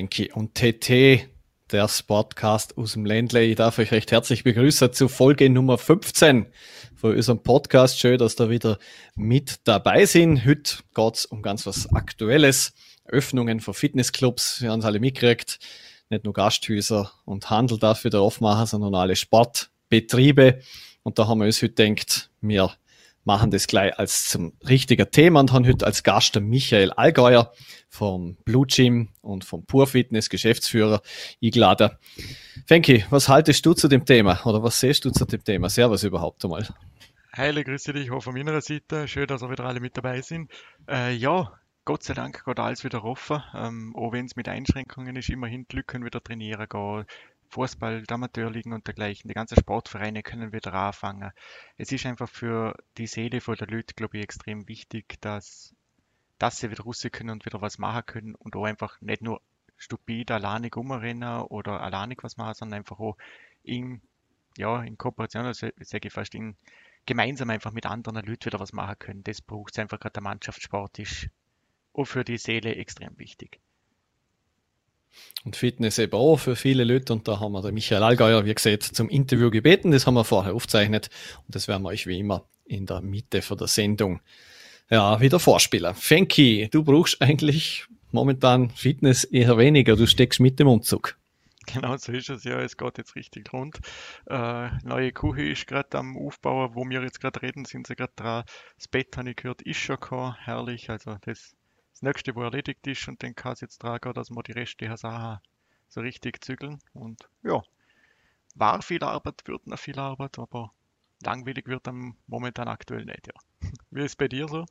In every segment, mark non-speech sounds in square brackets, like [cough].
Fenki und TT, der Sportcast aus dem Ländle. Ich darf euch recht herzlich begrüßen zu Folge Nummer 15 von unserem Podcast. Schön, dass da wieder mit dabei sind. Heute geht's um ganz was Aktuelles. Öffnungen von Fitnessclubs. Wir haben es alle mitgekriegt. Nicht nur Gasthäuser und Handel darf wieder aufmachen, sondern alle Sportbetriebe. Und da haben wir uns heute gedacht, wir machen das gleich als zum richtigen Thema und haben heute als Gast den Michael Allgäuer vom Blue Gym und vom Pure Fitness Geschäftsführer eingeladen. Fenki, was haltest du zu dem Thema oder was siehst du zu dem Thema? Servus überhaupt einmal. Heile, grüße dich auch von meiner Seite. Schön, dass wir wieder alle mit dabei sind. Äh, ja, Gott sei Dank geht alles wieder offen. Ähm, auch wenn es mit Einschränkungen ist, immerhin Glück können wieder trainieren gehen. Fußball, Amateurligen und dergleichen, die ganzen Sportvereine können wieder anfangen. Es ist einfach für die Seele der Leute, glaube ich, extrem wichtig, dass, dass sie wieder raus können und wieder was machen können und auch einfach nicht nur stupid alleinig rumrennen oder alleinig was machen, sondern einfach auch in, ja, in Kooperation, also sage fast in, gemeinsam einfach mit anderen Leuten wieder was machen können. Das braucht es einfach gerade der Mannschaftssport ist auch für die Seele extrem wichtig. Und Fitness eben auch für viele Leute. Und da haben wir den Michael Allgeier, wie gesagt, zum Interview gebeten. Das haben wir vorher aufgezeichnet. Und das werden wir euch wie immer in der Mitte von der Sendung ja, wieder vorspielen. Fenki, du brauchst eigentlich momentan Fitness eher weniger. Du steckst mit dem Umzug. Genau so ist es ja. Es geht jetzt richtig rund. Äh, neue Küche ist gerade am Aufbauen, wo wir jetzt gerade reden, sind sie gerade dran. Das Bett, habe ich gehört, ist schon gekommen. Herrlich. Also das das nächste, wo erledigt ist und dann kann es jetzt tragen, dass wir die Reste der Sachen so richtig zügeln. Und ja, war viel Arbeit, wird noch viel Arbeit, aber langweilig wird dann momentan aktuell nicht, ja. [laughs] Wie ist es bei dir so?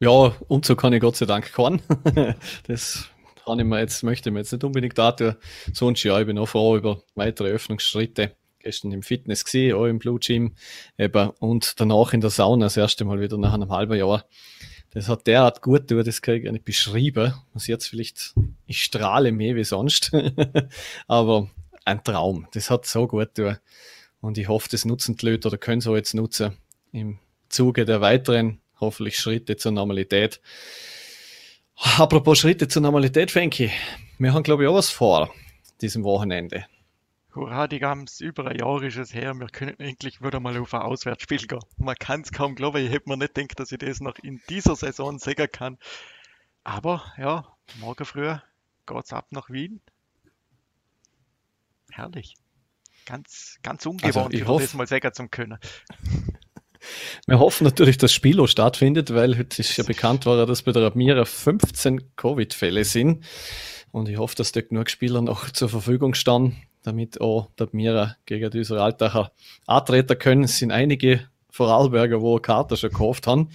Ja, Umzug kann ich Gott sei Dank keinen. [laughs] das kann ich mir jetzt, möchte ich mir jetzt nicht unbedingt da tun. Sonst ja, ich bin auch froh über weitere Öffnungsschritte. Gestern im Fitness gesehen, auch im Blue Gym eben, und danach in der Sauna das erste Mal wieder nach einem halben Jahr. Das hat derart gut durch, das kann ich gar nicht beschreiben. Sieht jetzt vielleicht, ich strahle mehr wie sonst. [laughs] Aber ein Traum. Das hat so gut durch. Und ich hoffe, das nutzen die Leute oder können so jetzt nutzen im Zuge der weiteren, hoffentlich Schritte zur Normalität. Apropos Schritte zur Normalität, Fenki. Wir haben, glaube ich, auch was vor diesem Wochenende. Hurra, die Gams, über ein Jahr ist es her, wir können endlich wieder mal auf ein Auswärtsspiel gehen. Man kann es kaum glauben, ich hätte mir nicht gedacht, dass ich das noch in dieser Saison sagen kann. Aber ja, morgen früh geht's ab nach Wien. Herrlich. Ganz, ganz ungewohnt, also ich hoffe, das mal sagen zu können. [laughs] Wir hoffen natürlich, dass Spielo stattfindet, weil heute ist ja bekannt worden, dass bei der Admira 15 Covid-Fälle sind. Und ich hoffe, dass dort genug Spieler noch zur Verfügung stehen, damit auch der Mira gegen diese Altacher antreten können. Es sind einige Vorarlberger, wo Karte schon gekauft haben.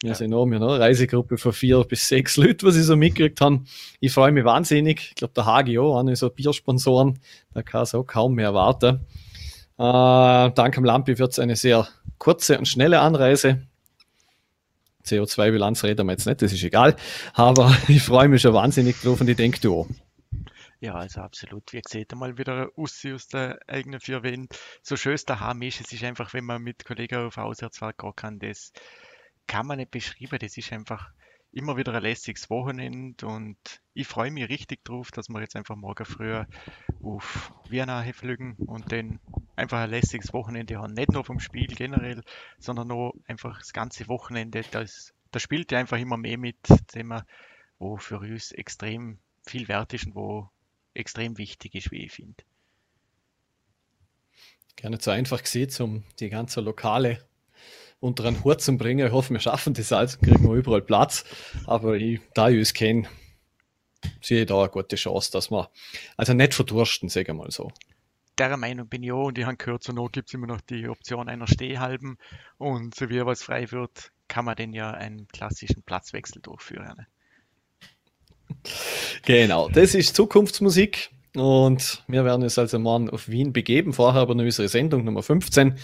Wir ja. sind auch eine Reisegruppe von vier bis sechs Leuten, was ich so mitgekriegt habe. Ich freue mich wahnsinnig. Ich glaube, der auch, einer so Biersponsoren, da kann es auch kaum mehr warten. Äh, dank am Lampi wird es eine sehr kurze und schnelle Anreise. CO2-Bilanz reden wir jetzt nicht, das ist egal. Aber [laughs] ich freue mich schon wahnsinnig drauf und ich denke, du auch. Ja, also absolut. Wie gesagt, einmal wieder aus, aus der eigenen vier Wände. So schön es daheim ist, es ist einfach, wenn man mit Kollegen auf Auswärtsfahrt gehen kann, das kann man nicht beschreiben. Das ist einfach immer wieder ein lässiges Wochenende und ich freue mich richtig drauf, dass wir jetzt einfach morgen früh auf Vienna fliegen und dann einfach ein lässiges Wochenende haben. Nicht nur vom Spiel generell, sondern auch einfach das ganze Wochenende. Das, da spielt ja einfach immer mehr mit, Thema, wo für uns extrem viel wert ist und wo extrem wichtig ist, wie ich finde. Gar nicht so einfach gesehen, um die ganze Lokale unter einen Hut zu bringen. Ich hoffe, wir schaffen das alles, kriegen wir überall Platz. Aber ich, da ich es kenne, sehe ich da eine gute Chance, dass wir also nicht verdursten, sagen wir mal so. Der Meinung bin ich auch und ich habe gehört, zur Not gibt es immer noch die Option einer Stehhalben und so wie was frei wird, kann man denn ja einen klassischen Platzwechsel durchführen. Genau, das ist Zukunftsmusik. Und wir werden uns also morgen auf Wien begeben. Vorher aber noch unsere Sendung Nummer 15.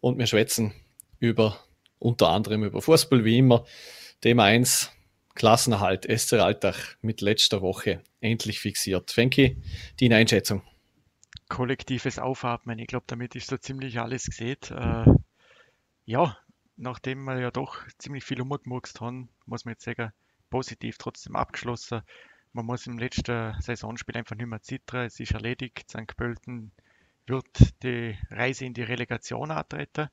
Und wir schwätzen über unter anderem über Fußball wie immer. Thema 1, Klassenerhalt, SC Alltag mit letzter Woche endlich fixiert. Fenki, die Einschätzung. Kollektives Aufatmen. Ich glaube, damit ist so ziemlich alles gesehen. Äh, ja, nachdem wir ja doch ziemlich viel umgemurkst haben, muss man jetzt sagen, positiv trotzdem abgeschlossen. Man muss im letzten Saisonspiel einfach nicht mehr zittern. Es ist erledigt. St. Pölten wird die Reise in die Relegation antreten.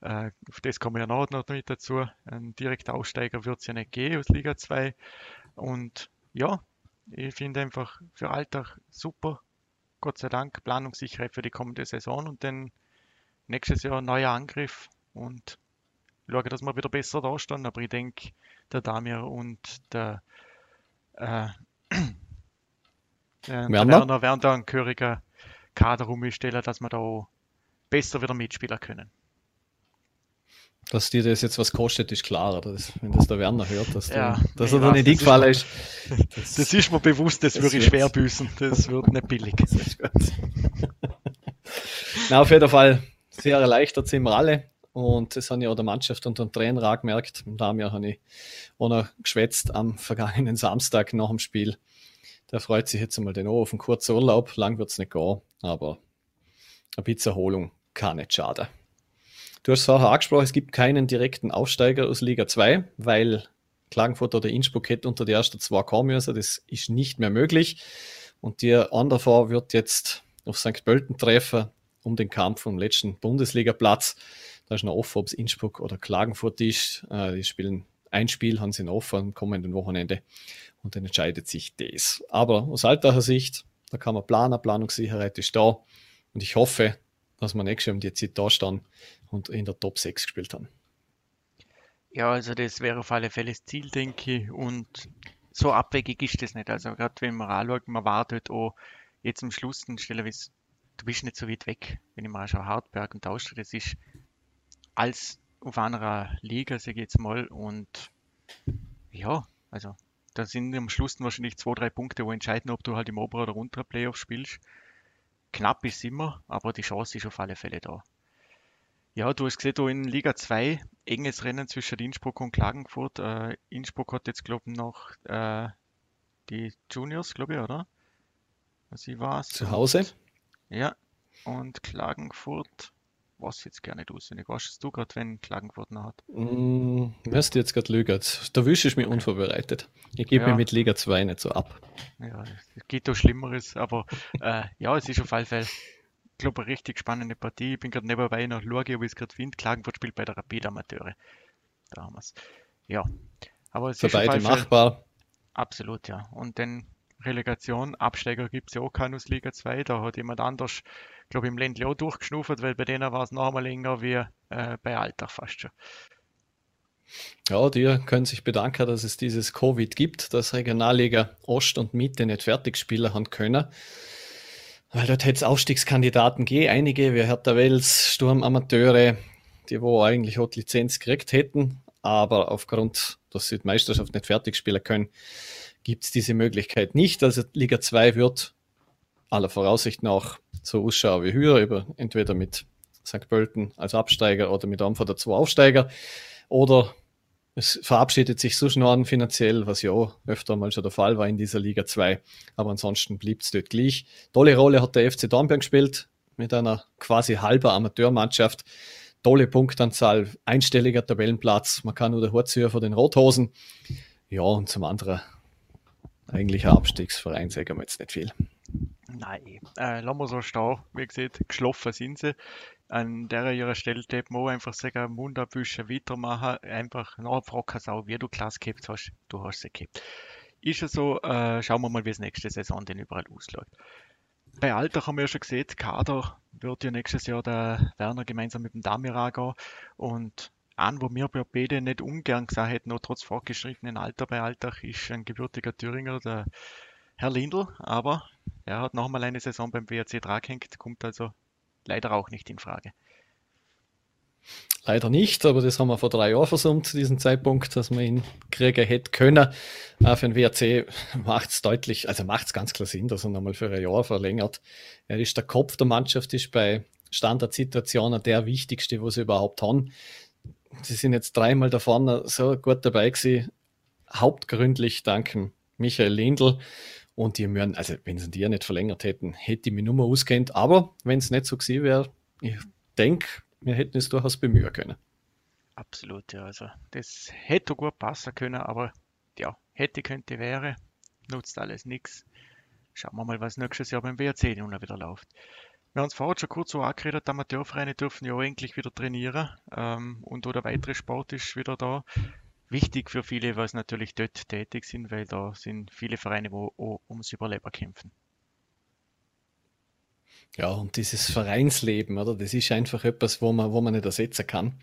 Äh, auf das kommen wir ja noch, noch mit dazu. Ein direkter Aussteiger wird es ja nicht geben aus Liga 2. Und ja, ich finde einfach für Alltag super. Gott sei Dank Planungssicherheit für die kommende Saison und dann nächstes Jahr ein neuer Angriff und schaue, dass wir wieder besser dastehen. Aber ich denke, der Damir und der, äh, der Werner werden da einen gehörigen Kader umstellen, dass wir da besser wieder mitspielen können. Dass dir das jetzt was kostet, ist klar. Das, wenn das der Werner hört, dass, ja, du, dass er da nicht eingefallen ist. Das, [laughs] das, ist mir bewusst, das, das würde ich schwer büßen. Das wird nicht billig. [laughs] Na, auf jeden Fall sehr erleichtert sind wir alle. Und das haben ja auch der Mannschaft und der Trainer auch gemerkt. Und da habe ich auch noch geschwätzt am [laughs] vergangenen Samstag nach dem Spiel. Der freut sich jetzt einmal den auf einen kurzen Urlaub. Lang wird es nicht gehen, aber ein bisschen Erholung kann nicht schaden. Du hast vorher angesprochen, es gibt keinen direkten Aufsteiger aus Liga 2, weil Klagenfurt oder Innsbruck hätte unter die ersten zwei kommen müssen. Das ist nicht mehr möglich. Und der andere wird jetzt auf St. Pölten treffen um den Kampf um den letzten Bundesligaplatz. Da ist noch offen, ob es Innsbruck oder Klagenfurt ist. Äh, die spielen ein Spiel, haben sie noch offen am kommenden Wochenende. Und dann entscheidet sich das. Aber aus alter Sicht, da kann man planen, Planungssicherheit ist da. Und ich hoffe, dass wir nächstes Jahr um die Zeit da stehen und in der Top 6 gespielt haben. Ja, also das wäre auf alle Fälle das Ziel, denke ich. Und so abwegig ist das nicht. Also gerade wenn man anschaut, man wartet auch jetzt am Schluss, dann stellen wir es, du bist nicht so weit weg, wenn ich mal schaue, Hartberg und Austria, das ist als auf einer Liga, sage ich jetzt mal. Und ja, also da sind am Schluss wahrscheinlich zwei, drei Punkte, wo entscheiden, ob du halt im oberen oder unteren Playoff spielst. Knapp ist immer, aber die Chance ist auf alle Fälle da. Ja, du hast gesehen, da in Liga 2 enges Rennen zwischen Innsbruck und Klagenfurt. Äh, Innsbruck hat jetzt, glaube ich, noch äh, die Juniors, glaube ich, oder? Sie war Zu Hause? ja, und Klagenfurt was jetzt gerne auswendig. Was du gerade, wenn Klagenfurt noch hat? Mm, müsste jetzt gerade lügen. Da wüsste ich mich unvorbereitet. Ich gebe ja. mir mit Liga 2 nicht so ab. Ja, es geht doch Schlimmeres, aber äh, ja, es ist auf jeden Fall, ich glaube, eine richtig spannende Partie. Ich bin gerade nebenbei nach Lurgi, ob ich es gerade finde. Klagenfurt spielt bei der Rapid Amateure. Da haben wir es. Ja, aber es Für ist beide machbar. Absolut, ja. Und dann Relegation, Absteiger gibt es ja auch keinen aus Liga 2. Da hat jemand anders glaube im Ländle auch durchgeschnuffert, weil bei denen war es noch einmal länger wie äh, bei Alltag fast schon. Ja, die können sich bedanken, dass es dieses Covid gibt, dass Regionalliga Ost und Mitte nicht fertig spielen haben können. Weil dort hätte es Aufstiegskandidaten gegeben, einige wie Hertha Wels, Sturm Amateure, die wo eigentlich auch die Lizenz gekriegt hätten, aber aufgrund, dass sie die Meisterschaft nicht fertig spielen können, gibt es diese Möglichkeit nicht. Also Liga 2 wird aller Voraussicht nach so ausschauen wie höher, über, entweder mit St. Pölten als Absteiger oder mit einem von der zwei Aufsteiger. Oder es verabschiedet sich so schnell finanziell, was ja auch öfter mal schon der Fall war in dieser Liga 2. Aber ansonsten blieb es dort gleich. Tolle Rolle hat der FC Dornbirn gespielt mit einer quasi halber Amateurmannschaft. Tolle Punktanzahl, einstelliger Tabellenplatz. Man kann nur der Horzüger von den Rothosen. Ja, und zum anderen eigentlich ein Abstiegsverein, sagen wir jetzt nicht viel. Nein, äh, lassen wir so stehen. Wie gesagt, geschlafen sind sie. An der Stelle darf man einfach sagen, Mund abwischen, weitermachen, einfach nachfragen, auch wie du Klasse gehabt hast. Du hast sie gehabt. Ist ja so, äh, schauen wir mal, wie es nächste Saison denn überall ausschaut. Bei Alter haben wir ja schon gesehen, Kader wird ja nächstes Jahr der Werner gemeinsam mit dem Damir angehen. Und an, wo wir bei beide nicht ungern gesagt hätten, noch trotz fortgeschrittenen Alter bei Alltag, ist ein gebürtiger Thüringer, der Herr Lindl, aber er hat nochmal eine Saison beim WRC drangehängt, kommt also leider auch nicht in Frage. Leider nicht, aber das haben wir vor drei Jahren versucht, diesen Zeitpunkt, dass man ihn kriegen hätte können. Auch für den WRC macht es deutlich, also macht es ganz klar Sinn, dass er nochmal für ein Jahr verlängert. Er ist der Kopf der Mannschaft, ist bei Standardsituationen der wichtigste, wo sie überhaupt haben. Sie sind jetzt dreimal da vorne so gut dabei gewesen, hauptgründlich danken Michael Lindl. Und die müssen, also wenn sie die ja nicht verlängert hätten, hätte ich mich nur mal auskennt. Aber wenn es nicht so gewesen wäre, ich denke, wir hätten es durchaus bemühen können. Absolut, ja. Also das hätte gut passen können, aber ja, hätte, könnte, wäre. nutzt alles nichts. Schauen wir mal, was nächstes Jahr beim WRC nun wieder läuft. Wir haben es vorher schon kurz so angeredet, Amateurvereine dürfen ja endlich wieder trainieren ähm, und oder weitere Sport ist wieder da. Wichtig für viele, was natürlich dort tätig sind, weil da sind viele Vereine, wo ums Überleben kämpfen. Ja, und dieses Vereinsleben, oder? Das ist einfach etwas, wo man, wo man nicht ersetzen kann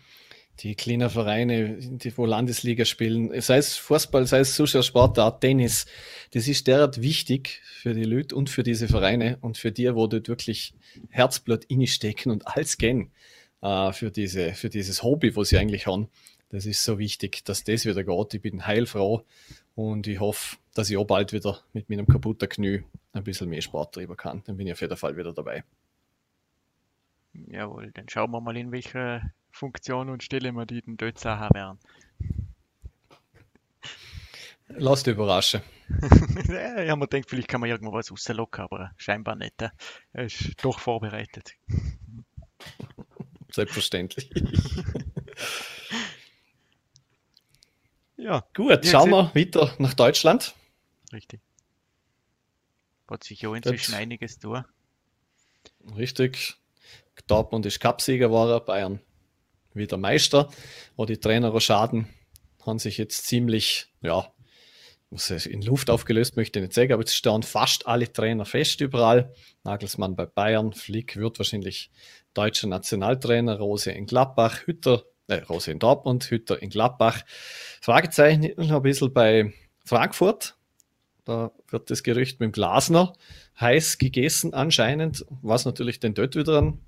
die kleinen Vereine, die wo Landesliga spielen, sei es Fußball, sei es sonst Sportart, Tennis, das ist derart wichtig für die Leute und für diese Vereine und für die, wo dort wirklich Herzblut instecken und alles gehen äh, für, diese, für dieses Hobby, wo sie eigentlich haben. Das ist so wichtig, dass das wieder geht. Ich bin heilfroh und ich hoffe, dass ich auch bald wieder mit meinem kaputten Knie ein bisschen mehr Sport treiben kann. Dann bin ich auf jeden Fall wieder dabei. Jawohl, dann schauen wir mal, in welcher Funktion und Stelle wir die den dort haben werden. Lass dich überraschen. [laughs] ja, ich habe mir gedacht, vielleicht kann man irgendwo was rauslocken, aber scheinbar nicht. Er ist doch vorbereitet. Selbstverständlich. [laughs] ja. Gut, schauen wir weiter nach Deutschland. Richtig. Hat sich ja inzwischen das, einiges tun. Richtig. Dortmund ist Cupsieger geworden, Bayern wieder Meister, wo die Trainer Schaden haben sich jetzt ziemlich, ja, in Luft aufgelöst, möchte ich nicht sagen, aber jetzt stehen fast alle Trainer fest überall. Nagelsmann bei Bayern, Flick wird wahrscheinlich deutscher Nationaltrainer, Rose in Gladbach, Hütter, äh, Rose in Dortmund, Hütter in Gladbach. Fragezeichen ein bisschen bei Frankfurt. Da wird das Gerücht mit dem Glasner heiß gegessen anscheinend, was natürlich den dort wieder einen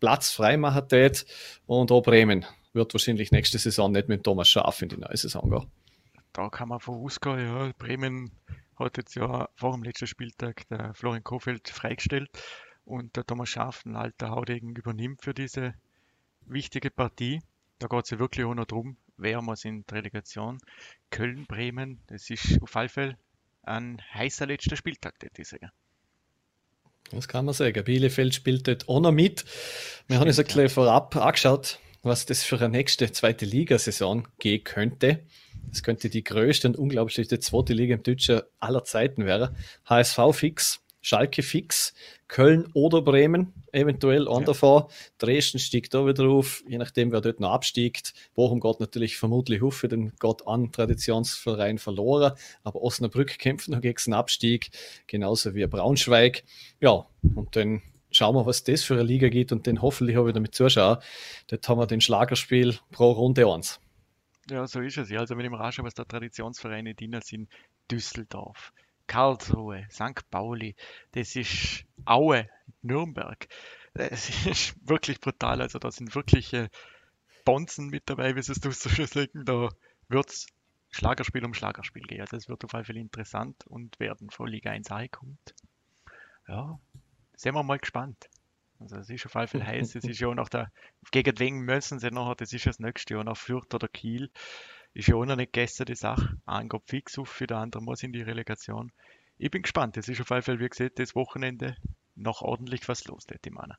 Platz freimachen tät. Und auch Bremen wird wahrscheinlich nächste Saison nicht mit Thomas Schaaf in die neue Saison gehen. Da kann man vorausgehen, ja. Bremen hat jetzt ja vor dem letzten Spieltag der Florian Kofeld freigestellt und der Thomas Schaaf, ein alter Haudegen, übernimmt für diese wichtige Partie. Da geht es ja wirklich auch noch darum, wer muss in der Relegation. Köln, Bremen, das ist auf alle Fälle ein heißer letzter Spieltag, würde ich sagen. Das kann man sagen. Bielefeld spielt dort auch noch mit. Wir haben uns ein bisschen vorab angeschaut, was das für eine nächste zweite Ligasaison gehen könnte. Das könnte die größte und unglaublichste zweite Liga im Deutschen aller Zeiten werden. HSV fix, Schalke fix, Köln oder Bremen, eventuell an ja. Dresden stiegt da wieder auf, je nachdem, wer dort noch abstiegt. Bochum geht natürlich vermutlich auf für den Gott an Traditionsverein verloren, aber Osnabrück kämpft noch gegen den Abstieg, genauso wie Braunschweig. Ja, und dann schauen wir, was das für eine Liga geht und dann hoffentlich auch wieder mit Zuschauern. Dort haben wir den Schlagerspiel pro Runde 1. Ja, so ist es ja. Also wenn ich mir anschaue, was da Traditionsvereine dienen, sind Düsseldorf, Karlsruhe, St. Pauli, das ist Aue, Nürnberg. Das ist [laughs] wirklich brutal. Also da sind wirkliche Bonzen mit dabei, wie es du so schön sagen. Da wird es Schlagerspiel um Schlagerspiel gehen. Also es wird auf jeden Fall interessant und werden von Liga 1 kommt. Ja, sind wir mal gespannt. Also es ist auf jeden Fall [laughs] heiß. Es ist ja auch noch der, gegen wen müssen sie nachher, das ist das nächste Jahr nach Fürth oder Kiel. Ist ja auch noch nicht gegessen, die Sache. Ein geht fix auf, für der andere muss in die Relegation. Ich bin gespannt. Es ist auf jeden Fall, wie gesagt, das Wochenende noch ordentlich was los, ich meinen.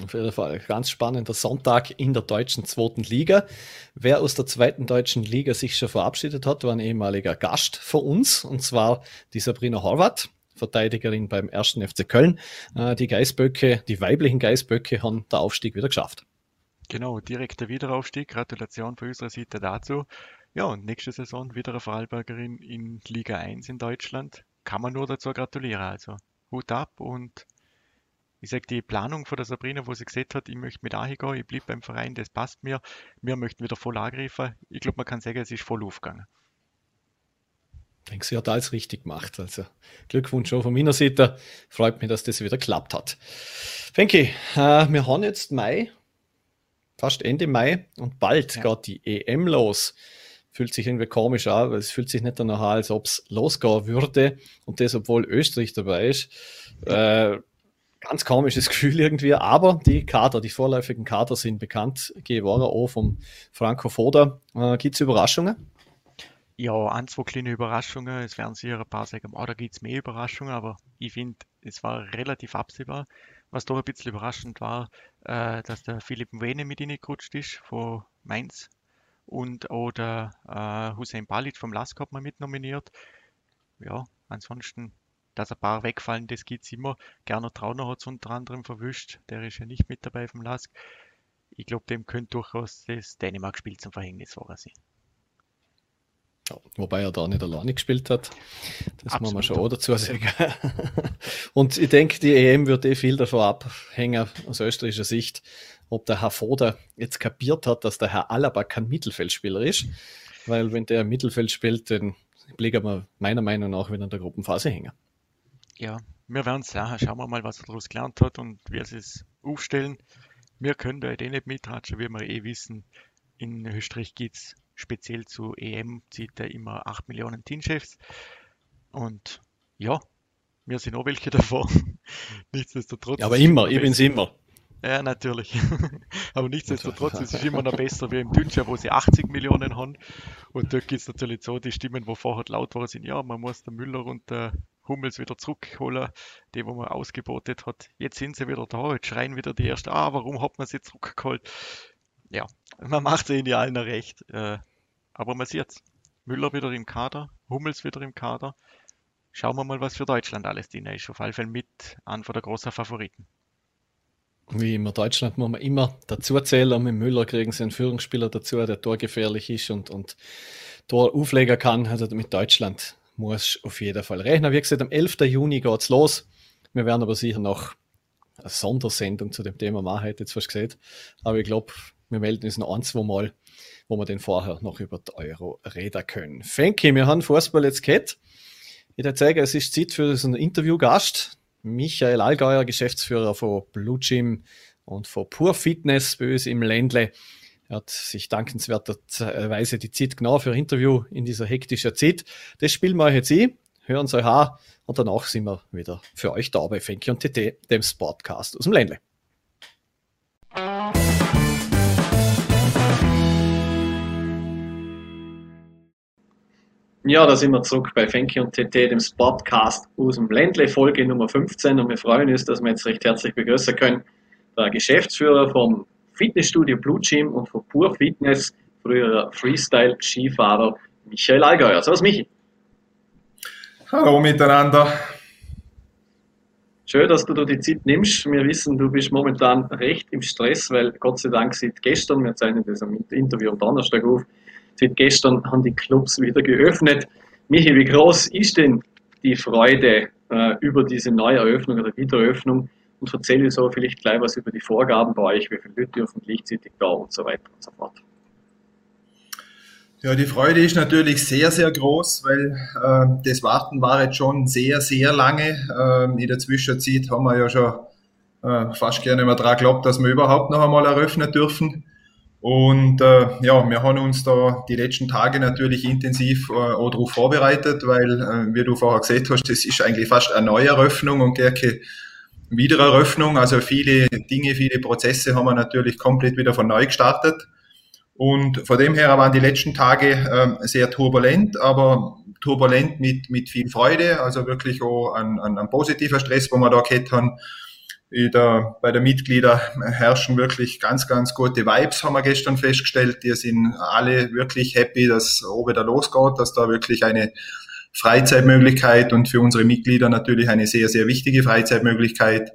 Auf jeden Fall. Ganz spannender Sonntag in der deutschen zweiten Liga. Wer aus der zweiten deutschen Liga sich schon verabschiedet hat, war ein ehemaliger Gast von uns, und zwar die Sabrina Horvath, Verteidigerin beim ersten FC Köln. Äh, die Geißböcke, die weiblichen Geißböcke haben den Aufstieg wieder geschafft. Genau, direkter Wiederaufstieg. Gratulation von unserer Seite dazu. Ja, und nächste Saison wieder eine Vorarlbergerin in Liga 1 in Deutschland. Kann man nur dazu gratulieren. Also Hut ab und ich sage, die Planung von der Sabrina, wo sie gesagt hat, ich möchte mit gehen, ich bleibe beim Verein, das passt mir. Wir möchten wieder voll angreifen. Ich glaube, man kann sagen, es ist voll aufgegangen. Ich denke, sie hat alles richtig gemacht. Also Glückwunsch schon von meiner Seite. Freut mich, dass das wieder geklappt hat. Fenki, äh, wir haben jetzt Mai fast Ende Mai und bald ja. geht die EM los. Fühlt sich irgendwie komisch an, weil es fühlt sich nicht danach an, als ob es losgehen würde und das, obwohl Österreich dabei ist. Äh, ganz komisches [laughs] Gefühl irgendwie, aber die Kader, die vorläufigen Kader sind bekannt geworden, auch vom Franco Foda. Äh, Gibt es Überraschungen? Ja, ein, zwei kleine Überraschungen. Es werden sicher ein paar sagen, oh, da gibt es mehr Überraschungen, aber ich finde, es war relativ absehbar. Was doch ein bisschen überraschend war, äh, dass der Philipp Mwene mit reingerutscht ist von Mainz und oder äh, Hussein Balic vom LASK hat man mitnominiert. ja, ansonsten, dass ein paar wegfallen, das gibt's immer. Gerner Trauner hat es unter anderem verwischt, der ist ja nicht mit dabei vom Lask. Ich glaube, dem könnte durchaus das Dänemark-Spiel zum Verhängnis war sein. Ja, wobei er da nicht alleine gespielt hat. Das Absolut. muss man schon auch dazu sagen. [laughs] Und ich denke, die EM wird eh viel davon abhängen, aus österreichischer Sicht, ob der Herr Foda jetzt kapiert hat, dass der Herr Alaba kein Mittelfeldspieler ist. Weil wenn der Mittelfeld spielt, dann blicken wir meiner Meinung nach wieder in der Gruppenphase hängen. Ja, wir werden es sehen. Schauen wir mal, was er daraus gelernt hat und wie sie es aufstellen. Wir können da eh nicht mitratschen, wie wir eh wissen. In Österreich gibt es speziell zu EM zieht er immer 8 Millionen Teamchefs. Und ja, wir sind auch welche [laughs] davon. Nichtsdestotrotz. Ja, aber immer, ich bin's immer. Ja, natürlich. [laughs] Aber nichtsdestotrotz, es ist immer noch besser wie im Deutschen, wo sie 80 Millionen haben. Und dort gibt es natürlich so die Stimmen, wo vorher laut waren, sind, ja, man muss den Müller und der Hummels wieder zurückholen, die, wo man ausgebotet hat. Jetzt sind sie wieder da, jetzt schreien wieder die Ersten, ah, warum hat man sie zurückgeholt? Ja, man macht es ihnen ja allen recht. Äh, aber man sieht's. Müller wieder im Kader, Hummels wieder im Kader. Schauen wir mal, was für Deutschland alles drin ist. Auf jeden Fall mit an von der großen Favoriten wie immer Deutschland muss man immer dazu zählen. Mit Müller kriegen sie einen Führungsspieler dazu, der torgefährlich ist und, und Tor auflegen kann. Also mit Deutschland muss auf jeden Fall rechnen. Wie gesagt, am 11. Juni geht's los. Wir werden aber sicher noch eine Sondersendung zu dem Thema machen, hätte jetzt fast gesagt. Aber ich glaube, wir melden uns noch ein, zwei Mal, wo wir den vorher noch über die Euro reden können. Fenki, wir haben Fußball jetzt gehabt. Ich würde sagen, es ist Zeit für einen Interviewgast. Michael Allgäuer, Geschäftsführer von Blue Gym und von Pure Fitness bei uns im Ländle. Er hat sich dankenswerterweise die Zeit genommen für ein Interview in dieser hektischen Zeit. Das spielen wir jetzt ein, hören es euch an und danach sind wir wieder für euch da bei Fenki und TT, dem Sportcast aus dem Ländle. Ja, da sind wir zurück bei Fenki und TT, dem Sportcast aus dem Ländle, Folge Nummer 15. Und wir freuen uns, dass wir jetzt recht herzlich begrüßen können. Der Geschäftsführer vom Fitnessstudio Blue Gym und von Pure Fitness, früherer Freestyle-Skifahrer Michael Allgäuer. Servus, Michi. Hallo miteinander. Schön, dass du dir die Zeit nimmst. Wir wissen, du bist momentan recht im Stress, weil Gott sei Dank seit gestern, wir zeichnen das Interview am Donnerstag auf, Seit gestern haben die Clubs wieder geöffnet. Michi, wie groß ist denn die Freude äh, über diese Neueröffnung oder Wiedereröffnung? Und erzähle so vielleicht gleich was über die Vorgaben bei euch, wie viele Leute dürfen gleichzeitig da und so weiter und so fort. Ja, die Freude ist natürlich sehr, sehr groß, weil äh, das Warten war jetzt schon sehr, sehr lange. Ähm, in der Zwischenzeit haben wir ja schon äh, fast gerne mal dran geglaubt, dass wir überhaupt noch einmal eröffnen dürfen. Und äh, ja, wir haben uns da die letzten Tage natürlich intensiv äh, auch darauf vorbereitet, weil, äh, wie du vorher gesagt hast, das ist eigentlich fast eine Neueröffnung und gar keine Wiedereröffnung. Also viele Dinge, viele Prozesse haben wir natürlich komplett wieder von neu gestartet. Und von dem her waren die letzten Tage äh, sehr turbulent, aber turbulent mit, mit viel Freude, also wirklich auch ein, ein, ein positiver Stress, wo wir da gehabt haben der, bei der Mitglieder herrschen wirklich ganz, ganz gute Vibes, haben wir gestern festgestellt. Die sind alle wirklich happy, dass oben da losgeht, dass da wirklich eine Freizeitmöglichkeit und für unsere Mitglieder natürlich eine sehr, sehr wichtige Freizeitmöglichkeit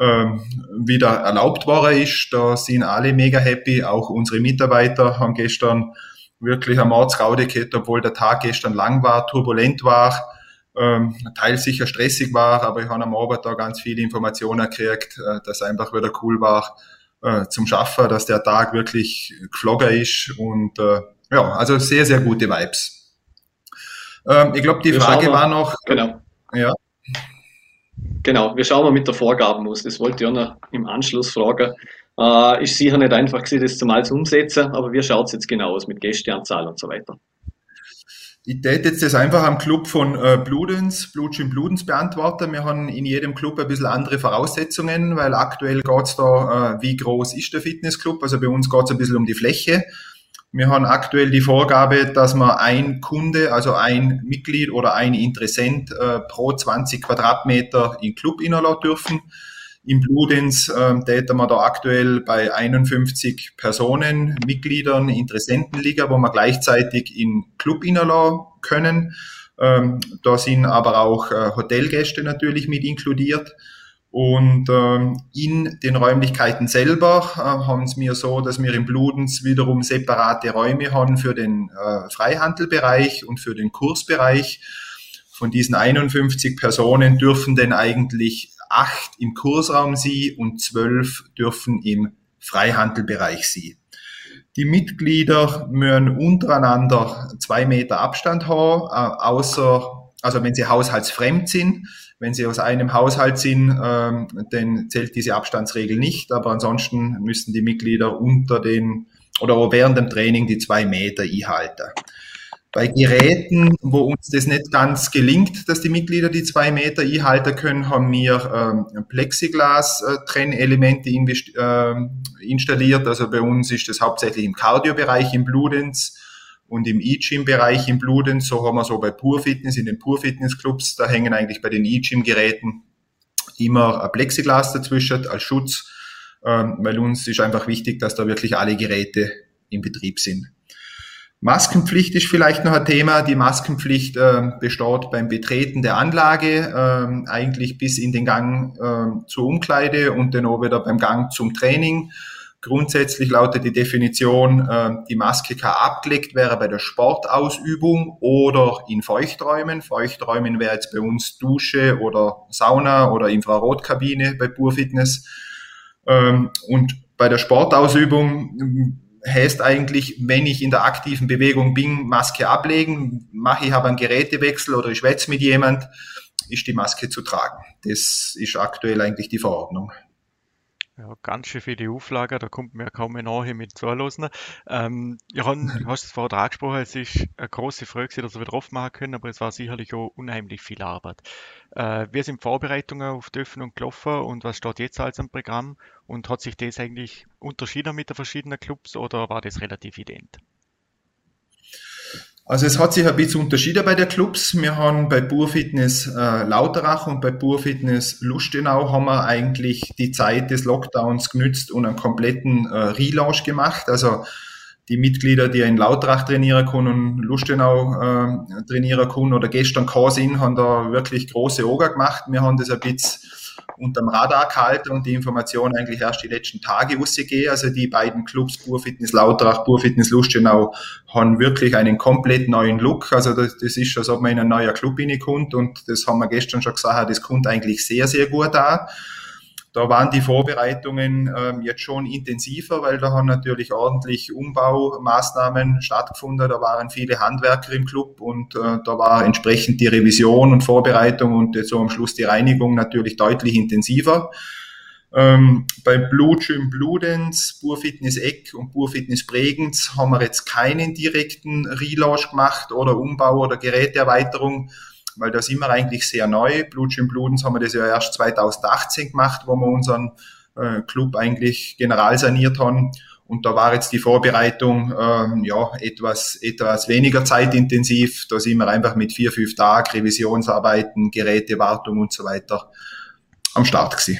ähm, wieder erlaubt worden ist. Da sind alle mega happy. Auch unsere Mitarbeiter haben gestern wirklich eine Mordsgaude gehabt, obwohl der Tag gestern lang war, turbulent war ähm, teils sicher stressig war, aber ich habe am Abend da ganz viele Informationen gekriegt, äh, dass einfach wieder cool war äh, zum Schaffen, dass der Tag wirklich geflogen ist und äh, ja, also sehr, sehr gute Vibes. Ähm, ich glaube, die wir Frage war noch. Genau. Ja. Genau, wir schauen mal mit der Vorgaben aus. Das wollte ich auch noch im Anschluss fragen. Äh, ist sicher nicht einfach das zumal zu umsetzen, aber wie schaut es jetzt genau aus mit Gästeanzahl und so weiter? Ich täte jetzt das einfach am Club von äh, Bludens, Blutschin Bludens beantworten. Wir haben in jedem Club ein bisschen andere Voraussetzungen, weil aktuell geht's da, äh, wie groß ist der Fitnessclub? Also bei uns geht's ein bisschen um die Fläche. Wir haben aktuell die Vorgabe, dass man ein Kunde, also ein Mitglied oder ein Interessent äh, pro 20 Quadratmeter in Club innerlassen dürfen. Im Bludens äh, täten wir da aktuell bei 51 Personen, Mitgliedern, Interessenten liegen, wo wir gleichzeitig in Club innerlassen können. Ähm, da sind aber auch äh, Hotelgäste natürlich mit inkludiert. Und ähm, in den Räumlichkeiten selber äh, haben es mir so, dass wir im Bludens wiederum separate Räume haben für den äh, Freihandelbereich und für den Kursbereich. Von diesen 51 Personen dürfen denn eigentlich acht im Kursraum sie und zwölf dürfen im Freihandelbereich sie. Die Mitglieder müssen untereinander zwei Meter Abstand haben, äh, außer, also wenn sie haushaltsfremd sind. Wenn sie aus einem Haushalt sind, ähm, dann zählt diese Abstandsregel nicht, aber ansonsten müssen die Mitglieder unter den oder während dem Training die zwei Meter einhalten. Bei Geräten, wo uns das nicht ganz gelingt, dass die Mitglieder die zwei Meter einhalten können, haben wir ähm, Plexiglas-Trennelemente äh, installiert. Also bei uns ist das hauptsächlich im Cardio-Bereich, im Bludenz und im E-Gym-Bereich im Bludenz. So haben wir so bei Pure Fitness, in den Pure Fitness Clubs, da hängen eigentlich bei den E-Gym-Geräten immer ein Plexiglas dazwischen als Schutz, ähm, weil uns ist einfach wichtig, dass da wirklich alle Geräte in Betrieb sind. Maskenpflicht ist vielleicht noch ein Thema. Die Maskenpflicht äh, besteht beim Betreten der Anlage, äh, eigentlich bis in den Gang äh, zur Umkleide und dann auch wieder beim Gang zum Training. Grundsätzlich lautet die Definition, äh, die Maske kann abgelegt werden bei der Sportausübung oder in Feuchträumen. Feuchträumen wäre jetzt bei uns Dusche oder Sauna oder Infrarotkabine bei Pure Fitness. Ähm, und bei der Sportausübung heißt eigentlich, wenn ich in der aktiven Bewegung bin, Maske ablegen, mache ich aber einen Gerätewechsel oder ich schwätze mit jemand, ist die Maske zu tragen. Das ist aktuell eigentlich die Verordnung. Ja, ganz schön viele Auflagen, da kommt mir kaum mehr nachher mit zuhören. Ähm, Johann, du [laughs] hast es vorher angesprochen, es ist eine große Frage, dass wir wieder aufmachen können, aber es war sicherlich auch unheimlich viel Arbeit. Äh, wir sind Vorbereitungen auf die Öffnung gelaufen und was steht jetzt als am Programm? Und hat sich das eigentlich unterschieden mit den verschiedenen Clubs oder war das relativ ident? Also es hat sich ein bisschen unterschieden bei den Clubs. Wir haben bei Pur Fitness äh, Lauterach und bei Pur Fitness Lustenau haben wir eigentlich die Zeit des Lockdowns genützt und einen kompletten äh, Relaunch gemacht. Also die Mitglieder, die in Lautrach trainieren können und Lustenau äh, trainieren können oder gestern sind, haben da wirklich große Oga gemacht. Wir haben das ein bisschen unterm Radar gehalten und die Information eigentlich erst die letzten Tage rausgegeben. Also die beiden Clubs, Burfitness Lautrach, Burfitness Lustenau, haben wirklich einen komplett neuen Look. Also das, das ist, als ob man in einen neuen Club reinkommt und das haben wir gestern schon gesagt, das kommt eigentlich sehr, sehr gut an. Da waren die Vorbereitungen ähm, jetzt schon intensiver, weil da haben natürlich ordentlich Umbaumaßnahmen stattgefunden. Da waren viele Handwerker im Club und äh, da war entsprechend die Revision und Vorbereitung und jetzt so am Schluss die Reinigung natürlich deutlich intensiver. Ähm, bei Blue Gym Bludenz, Burfitness Eck und Burfitness Bregenz haben wir jetzt keinen direkten Relaunch gemacht oder Umbau oder Geräteerweiterung weil da sind wir eigentlich sehr neu. Blut im Blutens haben wir das ja erst 2018 gemacht, wo wir unseren äh, Club eigentlich general saniert haben. Und da war jetzt die Vorbereitung ähm, ja etwas etwas weniger zeitintensiv. Da sind wir einfach mit vier fünf Tagen Revisionsarbeiten, Gerätewartung und so weiter am Start gewesen.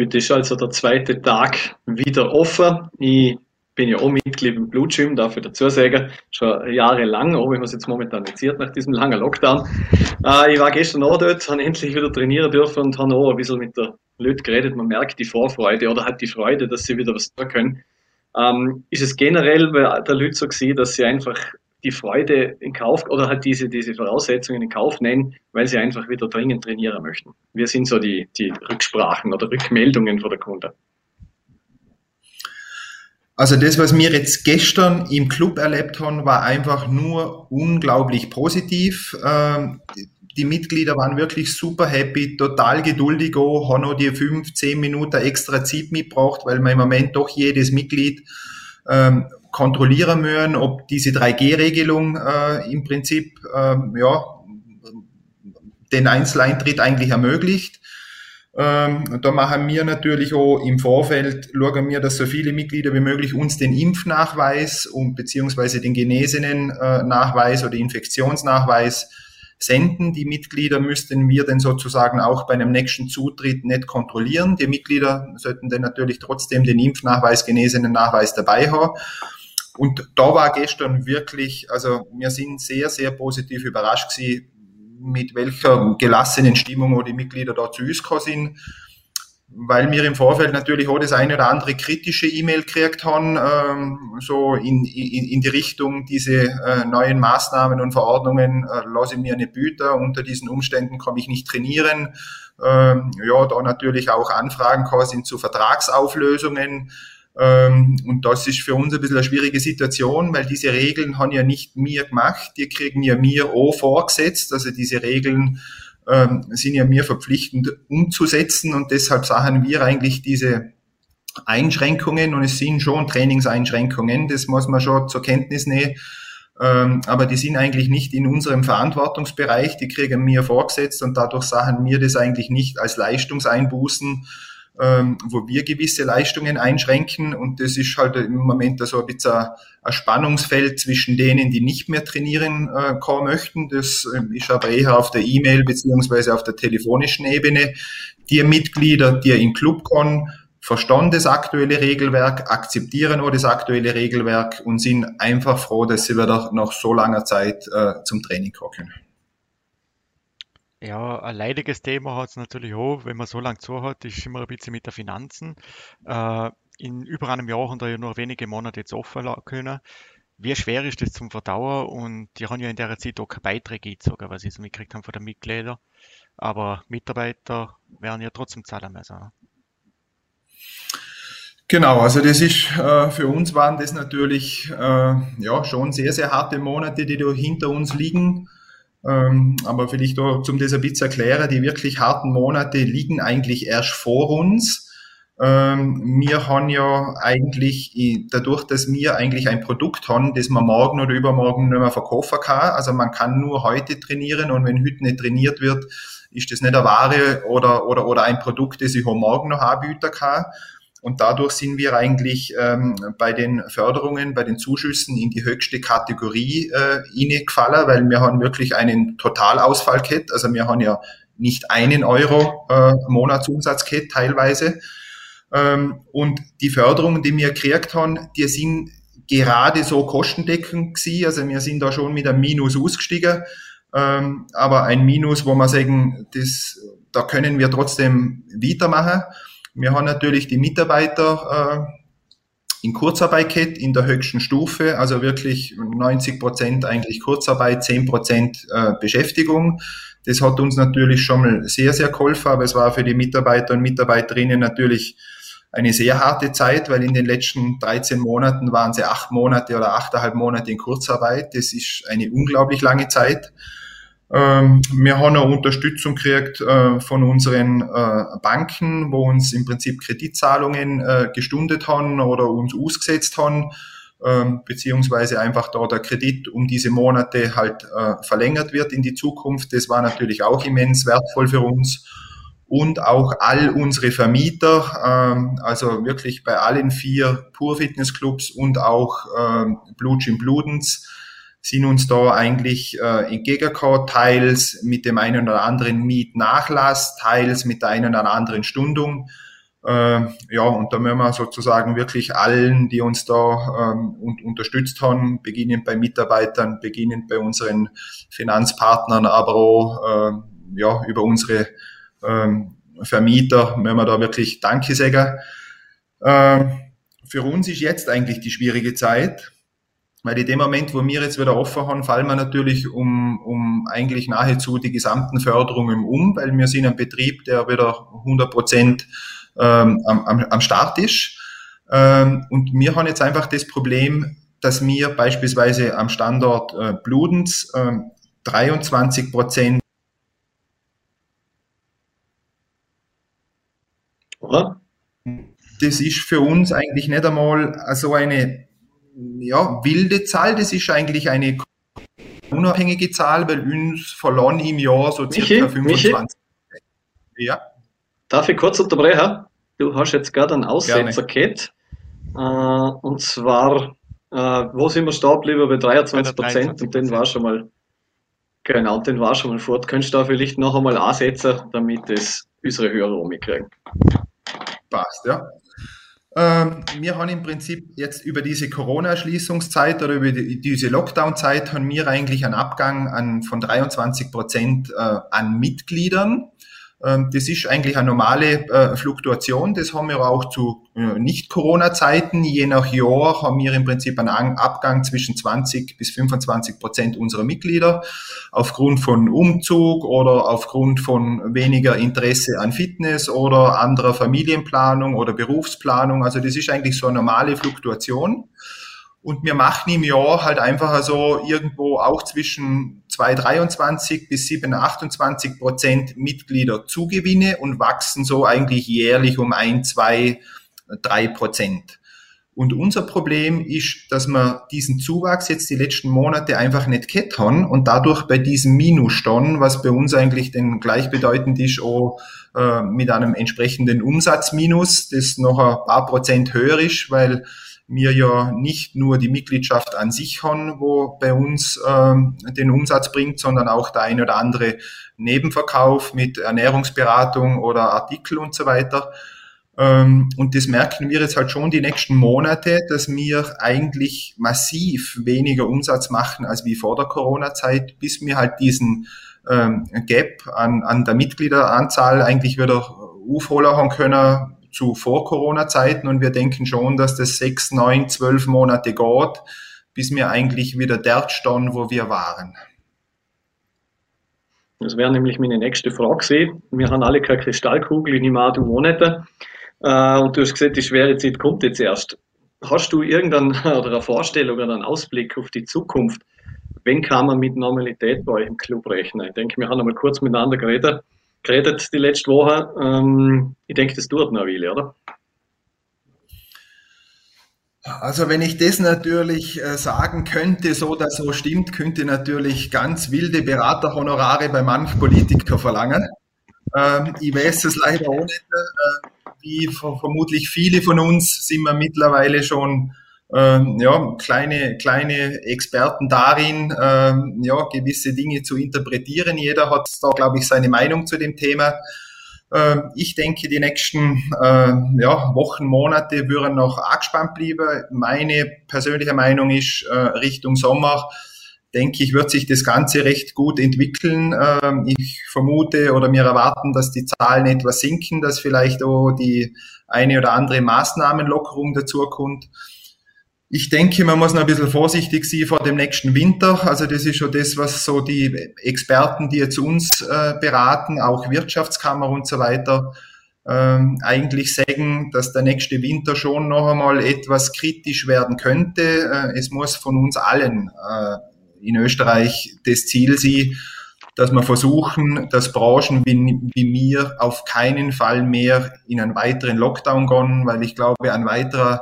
Heute ist also der zweite Tag wieder offen. Ich bin ja auch Mitglied im Blue Gym, darf ich dazu sagen, schon jahrelang, auch wenn man es jetzt momentan nicht sieht nach diesem langen Lockdown. Äh, ich war gestern auch dort, habe endlich wieder trainieren dürfen und habe auch ein bisschen mit der Leute geredet. Man merkt die Vorfreude oder hat die Freude, dass sie wieder was tun können. Ähm, ist es generell bei der Leute so gewesen, dass sie einfach die Freude in Kauf oder halt diese, diese Voraussetzungen in Kauf nehmen, weil sie einfach wieder dringend trainieren möchten? Wir sind so die, die Rücksprachen oder Rückmeldungen von der Kunde. Also das, was wir jetzt gestern im Club erlebt haben, war einfach nur unglaublich positiv. Ähm, die Mitglieder waren wirklich super happy, total geduldig auch, haben noch die fünf, zehn Minuten extra Zeit mitgebracht, weil man im Moment doch jedes Mitglied ähm, kontrollieren müssen, ob diese 3G-Regelung äh, im Prinzip ähm, ja, den Einzeleintritt eigentlich ermöglicht. Ähm, da machen wir natürlich auch im Vorfeld, schauen wir, dass so viele Mitglieder wie möglich uns den Impfnachweis und beziehungsweise den genesenen äh, oder Infektionsnachweis senden. Die Mitglieder müssten wir dann sozusagen auch bei einem nächsten Zutritt nicht kontrollieren. Die Mitglieder sollten dann natürlich trotzdem den Impfnachweis, genesenen Nachweis dabei haben. und da war gestern wirklich, also wir sind sehr, sehr positiv überrascht gewesen, mit welcher gelassenen Stimmung die Mitglieder da zu uns sind weil wir im Vorfeld natürlich auch das eine oder andere kritische E-Mail gekriegt haben, ähm, so in, in, in die Richtung, diese äh, neuen Maßnahmen und Verordnungen äh, lasse ich mir nicht bieten, unter diesen Umständen kann ich nicht trainieren. Ähm, ja, da natürlich auch Anfragen sind zu Vertragsauflösungen. Ähm, und das ist für uns ein bisschen eine schwierige Situation, weil diese Regeln haben ja nicht mir gemacht, die kriegen ja mir auch vorgesetzt. Also diese Regeln ähm, sind ja mir verpflichtend umzusetzen. Und deshalb sagen wir eigentlich diese Einschränkungen. Und es sind schon Trainingseinschränkungen, das muss man schon zur Kenntnis nehmen, ähm, aber die sind eigentlich nicht in unserem Verantwortungsbereich, die kriegen mir vorgesetzt. Und dadurch sagen wir das eigentlich nicht als Leistungseinbußen, ähm, wo wir gewisse Leistungen einschränken. Und das ist halt im Moment so ein bisschen ein Spannungsfeld zwischen denen, die nicht mehr trainieren äh, kommen möchten. Das äh, ist aber eher auf der E-Mail beziehungsweise auf der telefonischen Ebene. Die Mitglieder, die in Club kommen, verstehen das aktuelle Regelwerk, akzeptieren auch das aktuelle Regelwerk und sind einfach froh, dass sie wieder nach so langer Zeit äh, zum Training kommen können. Ja, ein leidiges Thema hat es natürlich auch, wenn man so lange zu hat, ist immer ein bisschen mit den Finanzen. Äh, in über einem Jahr haben wir ja nur wenige Monate jetzt offen können. Wie schwer ist das zum Verdauen? Und die haben ja in der Zeit auch keine Beiträge gezogen, was ich so mitgekriegt habe von den Mitgliedern. Aber Mitarbeiter werden ja trotzdem zahlen müssen. Genau, also das ist äh, für uns waren das natürlich äh, ja schon sehr, sehr harte Monate, die da hinter uns liegen. Ähm, aber vielleicht auch, zum bisschen erklären, die wirklich harten Monate liegen eigentlich erst vor uns. Ähm, wir haben ja eigentlich, dadurch, dass wir eigentlich ein Produkt haben, das man morgen oder übermorgen nicht mehr verkaufen kann, also man kann nur heute trainieren und wenn heute nicht trainiert wird, ist das nicht eine Ware oder, oder, oder ein Produkt, das ich auch morgen noch anbieten kann. Und dadurch sind wir eigentlich ähm, bei den Förderungen, bei den Zuschüssen in die höchste Kategorie äh, gefallen, weil wir haben wirklich einen Totalausfall gehabt. Also wir haben ja nicht einen Euro äh, Monatsumsatz gehabt, teilweise. Ähm, und die Förderungen, die wir gekriegt haben, die sind gerade so kostendeckend gewesen. Also wir sind da schon mit einem Minus ausgestiegen. Ähm, aber ein Minus, wo man sagen, das, da können wir trotzdem weitermachen. Wir haben natürlich die Mitarbeiter äh, in Kurzarbeit gehabt, in der höchsten Stufe, also wirklich 90 Prozent eigentlich Kurzarbeit, 10 Prozent äh, Beschäftigung. Das hat uns natürlich schon mal sehr, sehr geholfen, aber es war für die Mitarbeiter und Mitarbeiterinnen natürlich eine sehr harte Zeit, weil in den letzten 13 Monaten waren sie acht Monate oder achteinhalb Monate in Kurzarbeit. Das ist eine unglaublich lange Zeit. Ähm, wir haben eine Unterstützung gekriegt äh, von unseren äh, Banken, wo uns im Prinzip Kreditzahlungen äh, gestundet haben oder uns ausgesetzt haben, ähm, beziehungsweise einfach da der Kredit um diese Monate halt verlängert wird in die Zukunft. Das war natürlich auch immens wertvoll für uns. Und auch all unsere Vermieter, ähm, also wirklich bei allen vier Pur Fitness Clubs und auch Blue Gym Bludens, sind uns da eigentlich äh, entgegengekommen, teils mit dem einen oder anderen Mietnachlass, teils mit der einen oder anderen Stundung. Äh, ja, und da müssen wir sozusagen wirklich allen, die uns da ähm, un unterstützt haben, beginnend bei Mitarbeitern, beginnend bei unseren Finanzpartnern, aber auch äh, ja, über unsere ähm, Vermieter, müssen wir da wirklich Danke sagen. Äh, für uns ist jetzt eigentlich die schwierige Zeit weil in dem Moment, wo wir jetzt wieder offen haben, fallen wir natürlich um, um eigentlich nahezu die gesamten Förderungen um, weil wir sind ein Betrieb, der wieder 100 Prozent ähm, am, am Start ist. Ähm, und wir haben jetzt einfach das Problem, dass wir beispielsweise am Standort äh, Bludens äh, 23 Prozent Das ist für uns eigentlich nicht einmal so eine ja, wilde Zahl, das ist eigentlich eine unabhängige Zahl, weil uns verloren im Jahr so circa Michi, 25. Michi? Ja. Darf ich kurz unterbrechen? Du hast jetzt gerade einen Aussetzer gehabt. Äh, und zwar, äh, wo sind wir stehen geblieben? Bei 23 Prozent und den war schon mal, genau, den war schon mal fort. Könntest du da vielleicht noch einmal ansetzen, damit es unsere Hörer umkriegen? Passt, ja. Ähm, wir haben im Prinzip jetzt über diese Corona-Schließungszeit oder über die, diese Lockdown-Zeit haben wir eigentlich einen Abgang an, von 23 Prozent äh, an Mitgliedern. Ähm, das ist eigentlich eine normale äh, Fluktuation. Das haben wir auch zu äh, Nicht-Corona-Zeiten. Je nach Jahr haben wir im Prinzip einen Abgang zwischen 20 bis 25 Prozent unserer Mitglieder aufgrund von Umzug oder aufgrund von weniger Interesse an Fitness oder anderer Familienplanung oder Berufsplanung. Also das ist eigentlich so eine normale Fluktuation. Und wir machen im Jahr halt einfach so irgendwo auch zwischen 2,23 bis 7,28 Prozent Mitglieder Zugewinne und wachsen so eigentlich jährlich um ein, zwei, drei Prozent. Und unser Problem ist, dass wir diesen Zuwachs jetzt die letzten Monate einfach nicht gehabt haben und dadurch bei diesem Minus stehen, was bei uns eigentlich dann gleichbedeutend ist, auch äh, mit einem entsprechenden Umsatzminus, das noch ein paar Prozent höher ist, weil wir ja nicht nur die Mitgliedschaft an sich haben, wo bei uns ähm, den Umsatz bringt, sondern auch der ein oder andere Nebenverkauf mit Ernährungsberatung oder Artikel und so weiter. Ähm, und das merken wir jetzt halt schon die nächsten Monate, dass wir eigentlich massiv weniger Umsatz machen als wie vor der Corona-Zeit, bis wir halt diesen ähm, Gap an, an der Mitgliederanzahl eigentlich wieder aufholen haben können, zu Vor-Corona-Zeiten und wir denken schon, dass das sechs, neun, zwölf Monate geht, bis wir eigentlich wieder dort stehen, wo wir waren. Das wäre nämlich meine nächste Frage sehen. Wir haben alle keine Kristallkugel, in nehme du Monate. Äh, und du hast gesagt, die schwere Zeit kommt jetzt erst. Hast du irgendeine [laughs] oder eine Vorstellung oder einen Ausblick auf die Zukunft? Wenn kann man mit Normalität bei euch im Club rechnen? Ich denke, wir haben einmal kurz miteinander geredet geredet die letzte Woche. Ähm, ich denke, das tut noch Weile, oder? Also wenn ich das natürlich äh, sagen könnte, so dass so stimmt, könnte natürlich ganz wilde Beraterhonorare bei manchen Politikern verlangen. Ähm, ich weiß es leider auch nicht. Äh, wie vermutlich viele von uns sind wir mittlerweile schon ähm, ja, kleine, kleine Experten darin, ähm, ja, gewisse Dinge zu interpretieren. Jeder hat da, glaube ich, seine Meinung zu dem Thema. Ähm, ich denke, die nächsten äh, ja, Wochen, Monate würden noch angespannt bleiben. Meine persönliche Meinung ist, äh, Richtung Sommer, denke ich, wird sich das Ganze recht gut entwickeln. Ähm, ich vermute oder wir erwarten, dass die Zahlen etwas sinken, dass vielleicht auch die eine oder andere Maßnahmenlockerung dazukommt. Ich denke, man muss noch ein bisschen vorsichtig sein vor dem nächsten Winter. Also das ist schon das, was so die Experten, die jetzt uns äh, beraten, auch Wirtschaftskammer und so weiter, ähm, eigentlich sagen, dass der nächste Winter schon noch einmal etwas kritisch werden könnte. Äh, es muss von uns allen äh, in Österreich das Ziel sein, dass wir versuchen, dass Branchen wie, wie mir auf keinen Fall mehr in einen weiteren Lockdown gehen, weil ich glaube, ein weiterer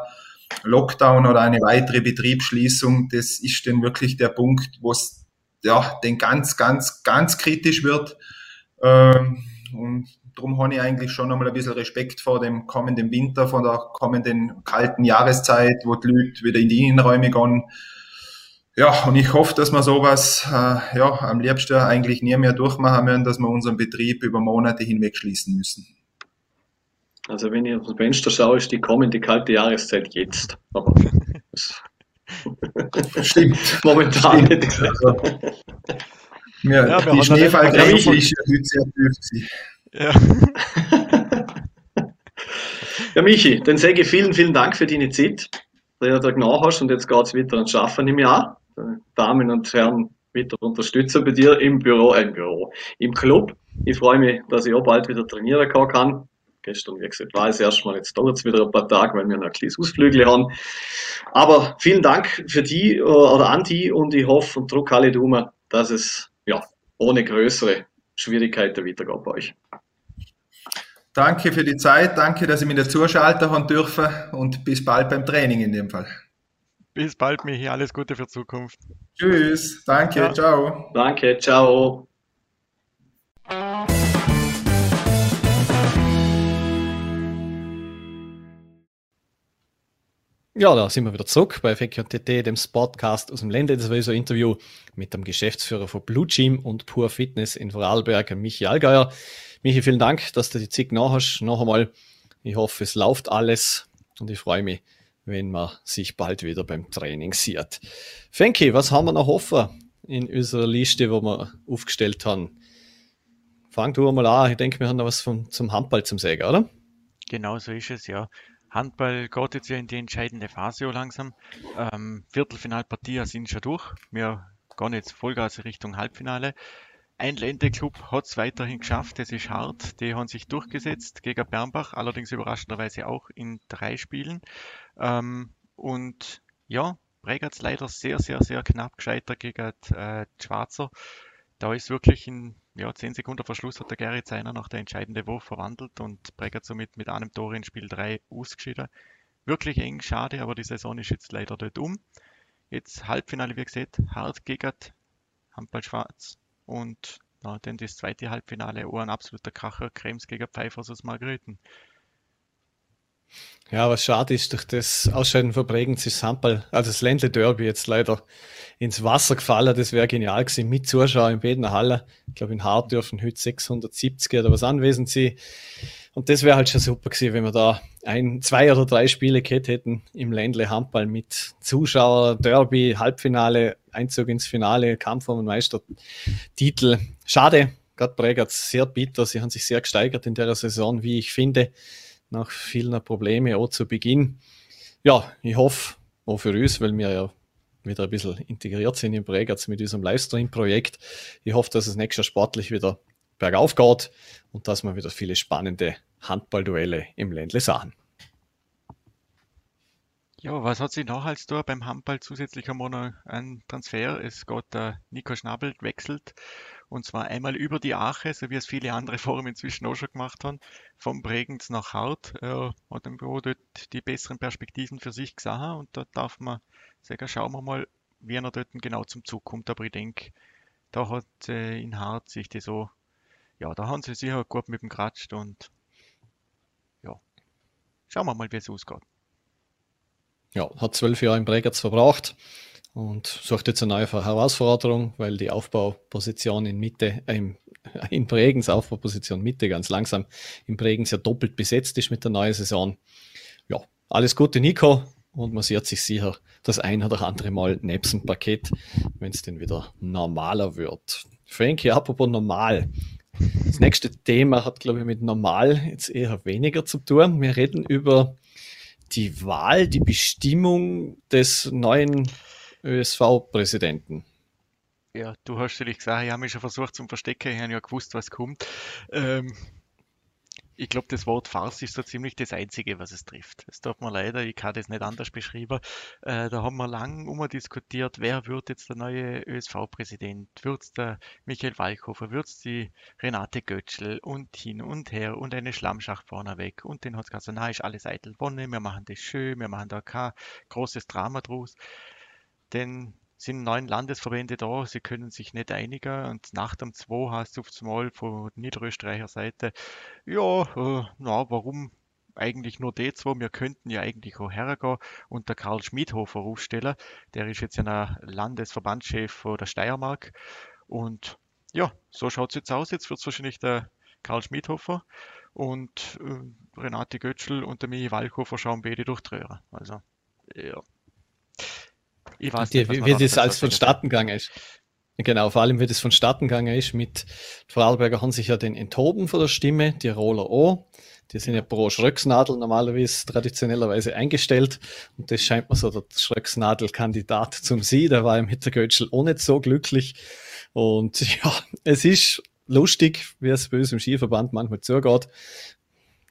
Lockdown oder eine weitere Betriebsschließung, das ist dann wirklich der Punkt, wo es ja, denn ganz, ganz, ganz kritisch wird. Ähm, und darum habe ich eigentlich schon einmal ein bisschen Respekt vor dem kommenden Winter, vor der kommenden kalten Jahreszeit, wo die Leute wieder in die Innenräume gehen. Ja, und ich hoffe, dass wir sowas äh, ja, am liebsten eigentlich nie mehr durchmachen werden, dass wir unseren Betrieb über Monate hinweg schließen müssen. Also wenn ich aus dem Fenster schaue, ist die kommende kalte Jahreszeit jetzt. Aber [laughs] Stimmt. [laughs] Momentan Stimmt. nicht. Also, ja, ja, die Schneefallgrenze ist ja heute sehr tief. Ja. [laughs] ja, Michi, dann sage ich vielen, vielen Dank für deine Zeit, dass du da genau hast und jetzt geht es wieder ans Schaffen im Jahr. Damen und Herren, wieder unterstützen bei dir im Büro, äh, im Büro, im Club. Ich freue mich, dass ich auch bald wieder trainieren kann gestern, wie gesagt, war es erstmal, jetzt dauert es wieder ein paar Tage, weil wir noch ein kleines Ausflügel haben. Aber vielen Dank für die äh, oder an die und ich hoffe und drücke alle Daumen, dass es ja, ohne größere Schwierigkeiten weitergeht bei euch. Danke für die Zeit, danke, dass ich mich dazuschalten haben dürfen und bis bald beim Training in dem Fall. Bis bald, Michi, alles Gute für Zukunft. Tschüss, danke, ja. ciao. Danke, ciao. Ja, da sind wir wieder zurück bei FKTT, dem Spotcast aus dem Lände. Das war so ein Interview mit dem Geschäftsführer von Blue Gym und Pure Fitness in Vorarlberg, Michi Allgeier. Michi, vielen Dank, dass du die Zeit nach hast. Noch einmal, ich hoffe, es läuft alles und ich freue mich, wenn man sich bald wieder beim Training sieht. Fenki, was haben wir noch hoffen in unserer Liste, wo wir aufgestellt haben? Fang du mal an. Ich denke, wir haben noch was vom, zum Handball zum Sagen, oder? Genau so ist es, ja. Handball geht jetzt ja in die entscheidende Phase langsam. Ähm, Viertelfinalpartie sind schon durch. Wir gehen jetzt Vollgas Richtung Halbfinale. Ein Ländeclub hat es weiterhin geschafft, das ist hart. Die haben sich durchgesetzt gegen Bernbach, allerdings überraschenderweise auch in drei Spielen. Ähm, und ja, Bregatz leider sehr, sehr, sehr knapp gescheitert gegen äh, Schwarzer. Da ist wirklich in ja, 10 Sekunden Verschluss hat der Gary Zeiner nach der entscheidende Wurf verwandelt und Bregatz somit mit einem Tor in Spiel 3 ausgeschieden. Wirklich eng, schade, aber die Saison ist jetzt leider dort um. Jetzt Halbfinale, wie gesagt, hart gegen Handball Schwarz und ja, dann das zweite Halbfinale, auch ein absoluter Kracher, Krems gegen Pfeifers aus Margrethen. Ja, was schade ist, durch das Ausscheiden von Bregenz ist Handball, also das Ländle Derby jetzt leider ins Wasser gefallen. Das wäre genial gewesen mit Zuschauern in Beden Halle. Ich glaube, in Hart dürfen heute 670 oder was anwesend sein. Und das wäre halt schon super gewesen, wenn wir da ein, zwei oder drei Spiele gehabt hätten im Ländle Handball mit Zuschauer, Derby, Halbfinale, Einzug ins Finale, Kampf um den Meistertitel. Schade, gerade Bregatz sehr bitter. Sie haben sich sehr gesteigert in der Saison, wie ich finde, nach vielen Problemen auch zu Beginn. Ja, ich hoffe, auch für uns, weil wir ja wieder ein bisschen integriert sind in Bregatz mit diesem Livestream-Projekt. Ich hoffe, dass es nächstes Jahr sportlich wieder bergauf geht und dass wir wieder viele spannende Handballduelle im Ländle sahen. Ja, was hat sich noch als Tor beim Handball zusätzlich noch einen Transfer? Es geht der Nico Schnabel wechselt und zwar einmal über die Ache, so wie es viele andere [laughs] Foren inzwischen auch schon gemacht haben, vom Bregenz nach Hart. Er hat im Büro dort die besseren Perspektiven für sich gesehen und da darf man sagen, schauen wir mal, wie er dort genau zum Zug kommt. Aber ich denke, da hat äh, in Hart sich das so, ja, da haben sie sicher gut mit dem geratscht und ja, schauen wir mal, wie es ausgeht ja, hat zwölf Jahre in Bregenz verbracht und sucht jetzt eine neue Herausforderung, weil die Aufbauposition in Mitte, äh, [laughs] in Bregenz, Aufbauposition Mitte ganz langsam in Bregenz ja doppelt besetzt ist mit der neuen Saison. Ja, alles Gute, Nico. Und man sieht sich sicher das ein oder andere Mal nebst Paket, wenn es denn wieder normaler wird. Frankie, apropos normal. Das nächste Thema hat, glaube ich, mit normal jetzt eher weniger zu tun. Wir reden über die Wahl, die Bestimmung des neuen ÖSV-Präsidenten. Ja, du hast natürlich gesagt, ich habe mich schon versucht zum Verstecken, ich habe ja gewusst, was kommt. Ähm, ich glaube, das Wort Farce ist so ziemlich das Einzige, was es trifft. Es tut mir leider, ich kann das nicht anders beschreiben. Äh, da haben wir lang diskutiert, wer wird jetzt der neue ÖSV-Präsident? Wird es der Michael Walchhofer? Wird es die Renate Götschel? Und hin und her und eine Schlammschacht vorne weg. Und den hat es gesagt, na, ist alles eitel Wonne, wir machen das schön, wir machen da kein großes Drama draus. Denn sind neun Landesverbände da, sie können sich nicht einigen und nach dem 2 hast du aufs Mal von Niederösterreicher Seite, ja, äh, na, warum eigentlich nur die zwei? Wir könnten ja eigentlich auch hergehen und der Karl Schmidhofer aufstellen. Der ist jetzt ja Landesverbandschef der Steiermark und ja, so schaut es jetzt aus. Jetzt wird es wahrscheinlich der Karl Schmidhofer und äh, Renate Götzl und der Michi Walkofer schauen beide durch die Röhre. Also, ja. Nicht, wie, wie das als vonstatten gegangen ist. Genau, vor allem wie das vonstatten gegangen ist mit Vorarlberger haben sich ja den enthoben von der Stimme, die Roller O. Die sind ja pro Schröcksnadel normalerweise traditionellerweise eingestellt. Und das scheint mir so der Schröcksnadel-Kandidat zum Sie. Der war im Hittergötschel auch nicht so glücklich. Und [laughs] ja, es ist lustig, wie es bei uns im Skiverband manchmal zugeht.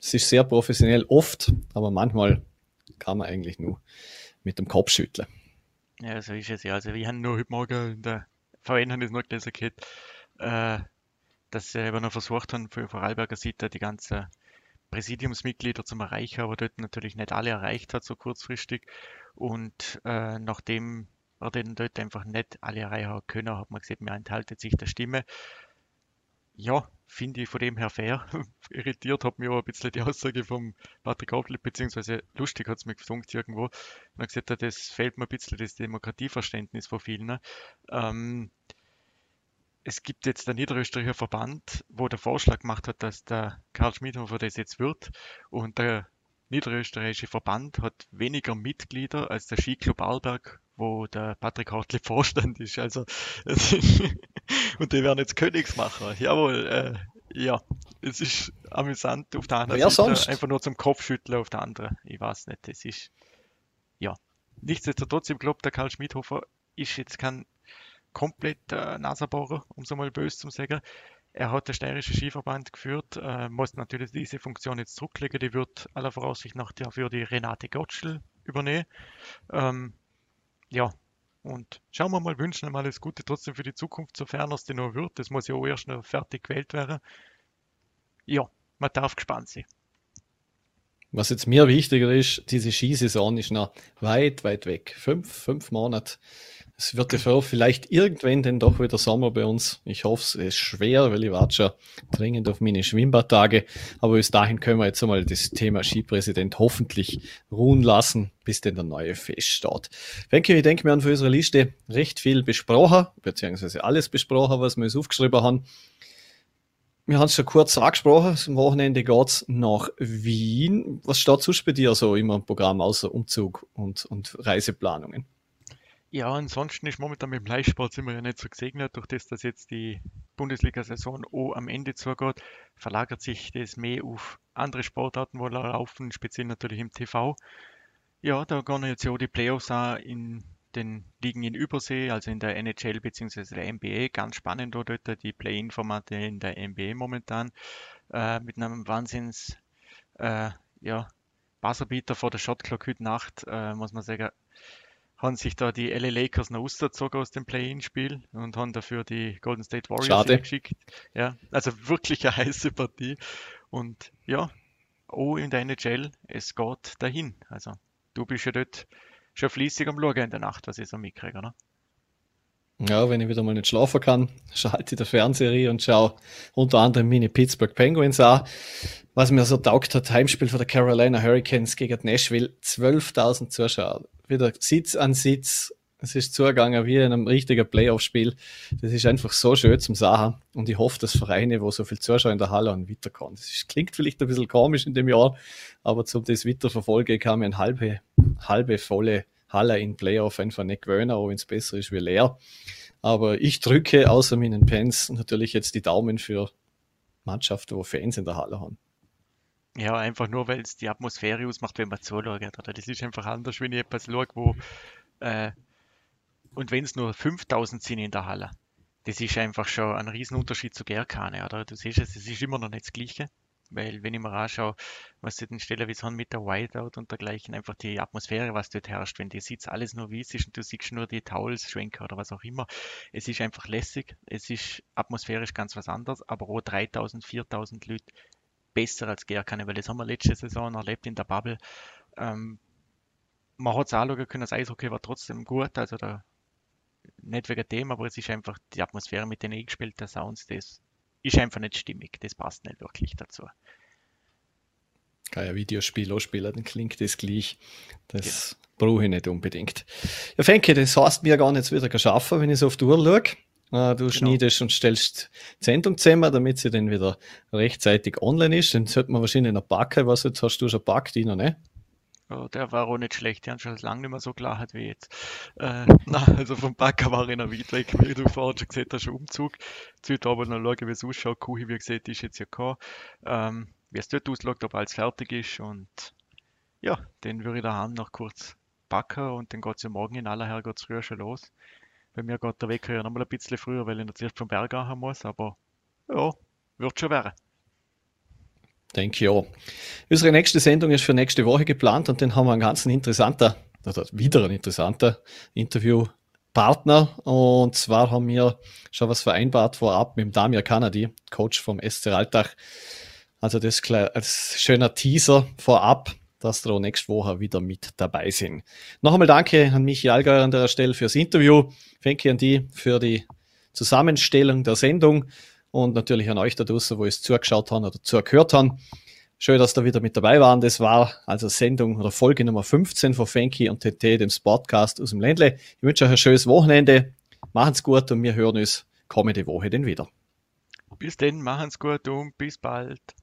Es ist sehr professionell oft, aber manchmal kann man eigentlich nur mit dem Kopf schütteln. Ja, so ist es ja. Also wir haben nur heute Morgen in der VN haben das noch gelesen gehabt, äh, dass sie eben noch versucht haben, für Vorarlberger Seite die ganzen Präsidiumsmitglieder zum Erreichen, aber dort natürlich nicht alle erreicht hat, so kurzfristig. Und äh, nachdem er den dort einfach nicht alle erreichen können, hat man gesehen, mir enthaltet sich der Stimme. Ja, finde ich von dem her fair. [laughs] Irritiert hat mich auch ein bisschen die Aussage vom Patrick Hauptlieb, beziehungsweise lustig hat es mir gefunkt irgendwo. Und er gesagt hat, das fehlt mir ein bisschen das Demokratieverständnis von vielen. Ähm, es gibt jetzt den Niederösterreicher Verband, wo der Vorschlag gemacht hat, dass der Karl Schmidhofer das jetzt wird. Und der niederösterreichische Verband hat weniger Mitglieder als der Skiclub Arlberg, wo der Patrick Hartlieb Vorstand ist. Also, [laughs] und die werden jetzt Königsmacher. Jawohl, äh, ja, es ist amüsant auf der anderen Wer Seite. sonst? Einfach nur zum Kopfschütteln auf der anderen. Ich weiß nicht, es ist, ja. Nichtsdestotrotz, ich glaube, der Karl Schmidhofer ist jetzt kein komplett äh, Nasenbohrer, um so mal böse zu sagen. Er hat den steirischen Skiverband geführt, äh, muss natürlich diese Funktion jetzt zurücklegen. Die wird aller Voraussicht nach dafür die Renate Gottschel übernehmen. Ähm, ja, und schauen wir mal, wünschen ihm alles Gute trotzdem für die Zukunft, sofern es denn noch wird. Das muss ja auch erst noch fertig gewählt werden. Ja, man darf gespannt sein. Was jetzt mir wichtiger ist, diese Skisaison ist noch weit, weit weg. Fünf, fünf Monate. Es wird dafür vielleicht irgendwann denn doch wieder Sommer bei uns. Ich hoffe, es ist schwer, weil ich warte schon dringend auf meine Schwimmbadtage. Aber bis dahin können wir jetzt einmal das Thema Skipräsident hoffentlich ruhen lassen, bis denn der neue feststeht. Wenke, ich denke, wir haben für unsere Liste recht viel besprochen, beziehungsweise alles besprochen, was wir uns aufgeschrieben haben. Wir haben es schon kurz angesprochen, am Wochenende geht's nach Wien. Was steht sonst bei dir so immer im Programm, außer Umzug und, und Reiseplanungen? Ja, ansonsten ist momentan mit dem Leihsport sind ja nicht so gesegnet. Durch das, dass jetzt die Bundesliga-Saison auch am Ende zugeht, verlagert sich das mehr auf andere Sportarten, wo laufen, speziell natürlich im TV. Ja, da gehen jetzt ja auch die Playoffs an in den Ligen in Übersee, also in der NHL bzw. der NBA. Ganz spannend dort, die Play-In-Formate in der NBA momentan. Äh, mit einem Wahnsinns, äh, ja, Buzzerbeater vor der Shotclock heute Nacht, äh, muss man sagen, haben sich da die LA Lakers noch ausgezogen aus dem Play-In-Spiel und haben dafür die Golden State Warriors geschickt. Ja, also wirklich eine [laughs] heiße Partie. Und ja, auch in der NHL, es geht dahin. Also du bist ja dort schon fließig am Schauen in der Nacht, was ich so mitkriege, ne? Ja, wenn ich wieder mal nicht schlafen kann, [laughs] schalte ich der Fernserie und schaue unter anderem meine Pittsburgh Penguins an. Was mir so taugt hat, Heimspiel von der Carolina Hurricanes gegen Nashville, 12.000 Zuschauer. Wieder Sitz an Sitz. Es ist zugegangen wie in einem richtigen Playoff-Spiel. Das ist einfach so schön zum Sachen. Und ich hoffe, dass Vereine, wo so viel Zuschauer in der Halle haben, weiterkommen. Das ist, klingt vielleicht ein bisschen komisch in dem Jahr, aber zum das weiterverfolgen kann man eine halbe, halbe volle Halle in Playoff einfach nicht gewöhnen, auch wenn es besser ist wie leer. Aber ich drücke außer meinen Fans natürlich jetzt die Daumen für Mannschaften, wo Fans in der Halle haben. Ja, einfach nur, weil es die Atmosphäre ausmacht, wenn man zuschaut. Oder? Das ist einfach anders, wenn ich etwas schaue, wo äh, und wenn es nur 5000 sind in der Halle, das ist einfach schon ein Riesenunterschied zu Gerkane, oder? Du siehst es, es ist immer noch nicht das Gleiche. Weil, wenn ich mir anschaue, was sie den Stellen wie so mit der Whiteout und dergleichen, einfach die Atmosphäre, was dort herrscht, wenn die Sitz alles nur weiß ist und du siehst nur die Towels, Schwenker oder was auch immer. Es ist einfach lässig, es ist atmosphärisch ganz was anderes, aber auch 3000, 4000 Leute besser als Gerkane, weil das haben wir letzte Saison erlebt in der Bubble. Ähm, man hat es anschauen können, das Eishockey war trotzdem gut, also da, nicht wegen dem, aber es ist einfach die Atmosphäre mit den eingespielten Sounds, das ist einfach nicht stimmig, das passt nicht wirklich dazu. Kann ja Videospiel auch spielen, dann klingt das gleich. Das genau. brauche ich nicht unbedingt. Ja, Fenke, das heißt mir gar nicht wieder schaffen, wenn ich so auf die Uhr schaue. Du genau. schneidest und stellst Sendung zusammen, damit sie dann wieder rechtzeitig online ist. Dann sollte man wahrscheinlich noch backen. Was jetzt hast du schon backt, Dino, ne? Ja, der war auch nicht schlecht. Die haben schon lange nicht mehr so klar hat wie jetzt. Äh, [laughs] na, also vom Backer war ich noch weit weg. Wie du vorhin schon gesehen hast, schon Umzug. Aber noch schauen, wie es ausschaut. Kuhi, wie gesagt, ist jetzt ja gekommen. Ähm, wie es dort ausschaut, ob alles fertig ist. Und ja, dann würde ich daheim noch kurz backen und dann geht es ja morgen in aller Herrgott früher schon los. Bei mir geht der Weg ja nochmal ein bisschen früher, weil ich zuerst vom Berg haben muss, aber ja, wird schon werden. Denke auch. Unsere nächste Sendung ist für nächste Woche geplant und dann haben wir einen ganz interessanter, oder wieder ein interessanter Interviewpartner. Und zwar haben wir schon was vereinbart vorab mit dem Damir Kanadi, Coach vom SC Altach. Also das ein schöner Teaser vorab, dass wir nächste Woche wieder mit dabei sind. Noch einmal danke an Michi Allgäuer an der Stelle fürs Interview. Danke an die für die Zusammenstellung der Sendung und natürlich an euch da draußen, wo ihr es zugeschaut habt oder zugehört habt. Schön, dass ihr wieder mit dabei waren. Das war also Sendung oder Folge Nummer 15 von Fenki und TT, dem Sportcast aus dem Ländle. Ich wünsche euch ein schönes Wochenende. Machen's gut und wir hören uns kommende Woche denn wieder. Bis denn, machen's gut und bis bald.